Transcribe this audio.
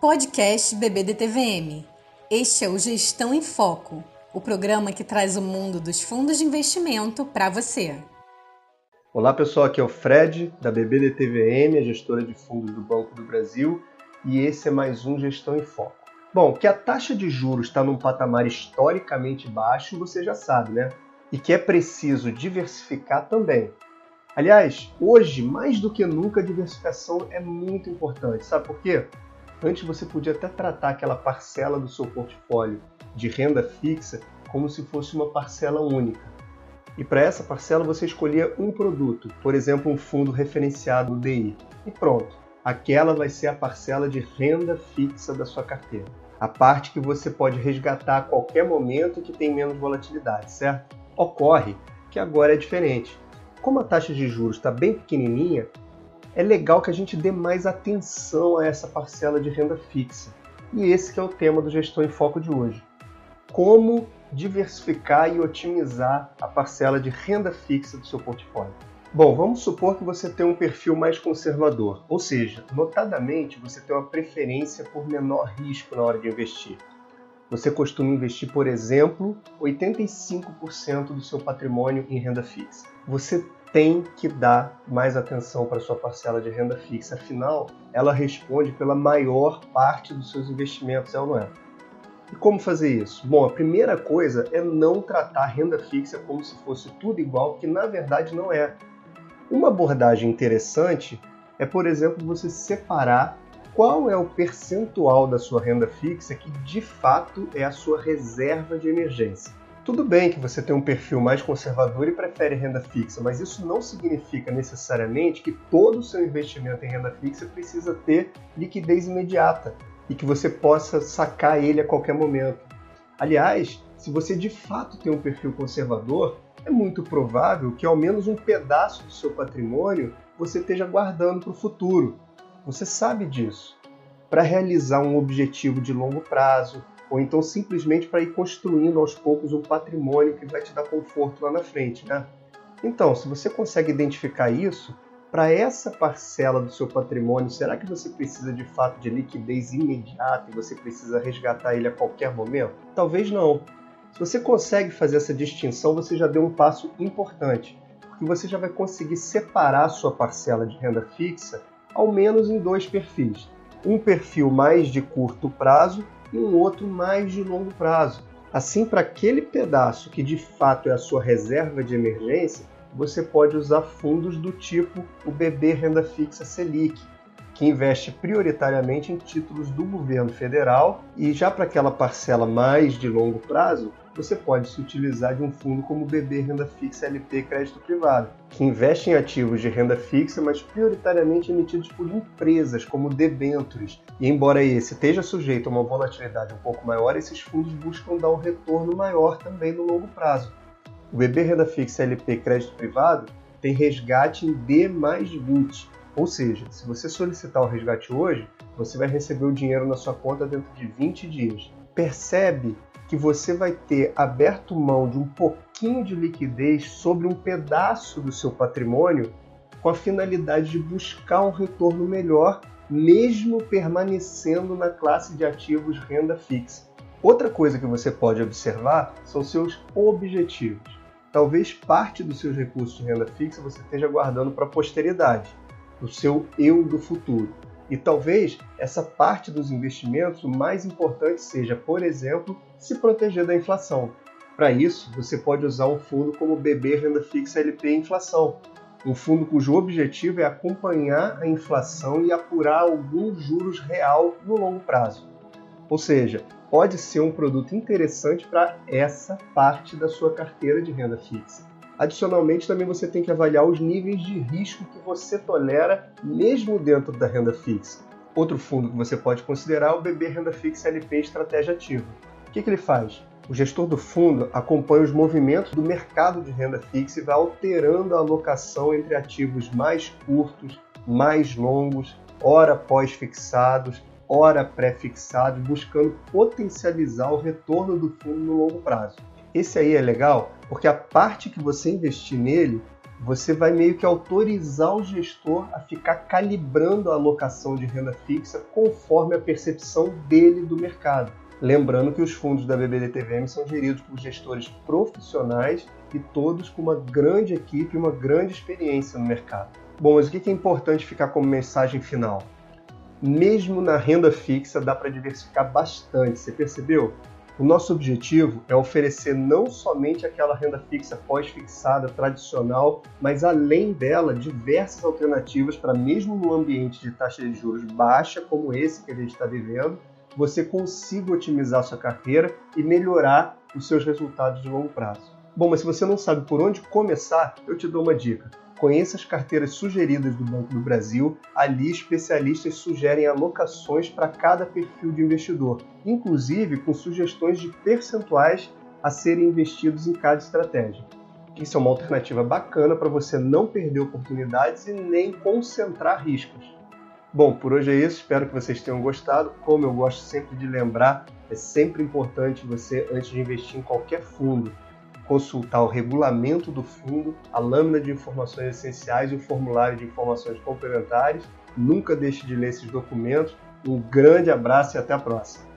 Podcast BBDTVM. Este é o Gestão em Foco, o programa que traz o mundo dos fundos de investimento para você. Olá pessoal, aqui é o Fred da BBDTVM, a gestora de fundos do Banco do Brasil, e esse é mais um Gestão em Foco. Bom, que a taxa de juros está num patamar historicamente baixo, você já sabe, né? E que é preciso diversificar também. Aliás, hoje, mais do que nunca, a diversificação é muito importante. Sabe por quê? Antes você podia até tratar aquela parcela do seu portfólio de renda fixa como se fosse uma parcela única. E para essa parcela você escolhia um produto, por exemplo, um fundo referenciado DI. E pronto, aquela vai ser a parcela de renda fixa da sua carteira. A parte que você pode resgatar a qualquer momento que tem menos volatilidade, certo? Ocorre que agora é diferente. Como a taxa de juros está bem pequenininha, é legal que a gente dê mais atenção a essa parcela de renda fixa. E esse é o tema do Gestão em Foco de hoje. Como diversificar e otimizar a parcela de renda fixa do seu portfólio. Bom, vamos supor que você tem um perfil mais conservador, ou seja, notadamente você tem uma preferência por menor risco na hora de investir. Você costuma investir, por exemplo, 85% do seu patrimônio em renda fixa. Você tem que dar mais atenção para sua parcela de renda fixa, afinal, ela responde pela maior parte dos seus investimentos, é ou não é? E como fazer isso? Bom, a primeira coisa é não tratar renda fixa como se fosse tudo igual, que na verdade não é. Uma abordagem interessante é, por exemplo, você separar qual é o percentual da sua renda fixa que de fato é a sua reserva de emergência. Tudo bem que você tem um perfil mais conservador e prefere renda fixa, mas isso não significa necessariamente que todo o seu investimento em renda fixa precisa ter liquidez imediata e que você possa sacar ele a qualquer momento. Aliás, se você de fato tem um perfil conservador, é muito provável que ao menos um pedaço do seu patrimônio você esteja guardando para o futuro. Você sabe disso. Para realizar um objetivo de longo prazo, ou então simplesmente para ir construindo aos poucos um patrimônio que vai te dar conforto lá na frente, né? Então, se você consegue identificar isso, para essa parcela do seu patrimônio, será que você precisa de fato de liquidez imediata e você precisa resgatar ele a qualquer momento? Talvez não. Se você consegue fazer essa distinção, você já deu um passo importante, porque você já vai conseguir separar sua parcela de renda fixa ao menos em dois perfis. Um perfil mais de curto prazo e um outro mais de longo prazo. Assim, para aquele pedaço que de fato é a sua reserva de emergência, você pode usar fundos do tipo o BB Renda Fixa Selic, que investe prioritariamente em títulos do governo federal, e já para aquela parcela mais de longo prazo, você pode se utilizar de um fundo como o BB Renda Fixa LP Crédito Privado, que em ativos de renda fixa, mas prioritariamente emitidos por empresas como debentures. E embora esse esteja sujeito a uma volatilidade um pouco maior, esses fundos buscam dar um retorno maior também no longo prazo. O BB Renda Fixa LP Crédito Privado tem resgate em D mais 20, ou seja, se você solicitar o resgate hoje, você vai receber o dinheiro na sua conta dentro de 20 dias. Percebe que você vai ter aberto mão de um pouquinho de liquidez sobre um pedaço do seu patrimônio com a finalidade de buscar um retorno melhor, mesmo permanecendo na classe de ativos renda fixa. Outra coisa que você pode observar são seus objetivos. Talvez parte dos seus recursos de renda fixa você esteja guardando para a posteridade, o seu eu do futuro. E talvez essa parte dos investimentos, o mais importante seja, por exemplo, se proteger da inflação. Para isso, você pode usar um fundo como o BB Renda Fixa LP Inflação, um fundo cujo objetivo é acompanhar a inflação e apurar alguns juros real no longo prazo. Ou seja, pode ser um produto interessante para essa parte da sua carteira de renda fixa. Adicionalmente, também você tem que avaliar os níveis de risco que você tolera, mesmo dentro da renda fixa. Outro fundo que você pode considerar é o BB Renda Fixa LP Estratégia Ativa. O que, que ele faz? O gestor do fundo acompanha os movimentos do mercado de renda fixa e vai alterando a alocação entre ativos mais curtos, mais longos, ora pós-fixados, ora pré-fixados, buscando potencializar o retorno do fundo no longo prazo. Esse aí é legal porque a parte que você investir nele você vai meio que autorizar o gestor a ficar calibrando a alocação de renda fixa conforme a percepção dele do mercado. Lembrando que os fundos da BBDTVM são geridos por gestores profissionais e todos com uma grande equipe e uma grande experiência no mercado. Bom, mas o que é importante ficar como mensagem final? Mesmo na renda fixa dá para diversificar bastante, você percebeu? O nosso objetivo é oferecer não somente aquela renda fixa pós-fixada tradicional, mas além dela, diversas alternativas para, mesmo no ambiente de taxa de juros baixa, como esse que a gente está vivendo, você consiga otimizar sua carteira e melhorar os seus resultados de longo prazo. Bom, mas se você não sabe por onde começar, eu te dou uma dica. Conheça as carteiras sugeridas do Banco do Brasil. Ali, especialistas sugerem alocações para cada perfil de investidor, inclusive com sugestões de percentuais a serem investidos em cada estratégia. Isso é uma alternativa bacana para você não perder oportunidades e nem concentrar riscos. Bom, por hoje é isso. Espero que vocês tenham gostado. Como eu gosto sempre de lembrar, é sempre importante você, antes de investir em qualquer fundo, consultar o regulamento do fundo, a lâmina de informações essenciais e o formulário de informações complementares. Nunca deixe de ler esses documentos. Um grande abraço e até a próxima.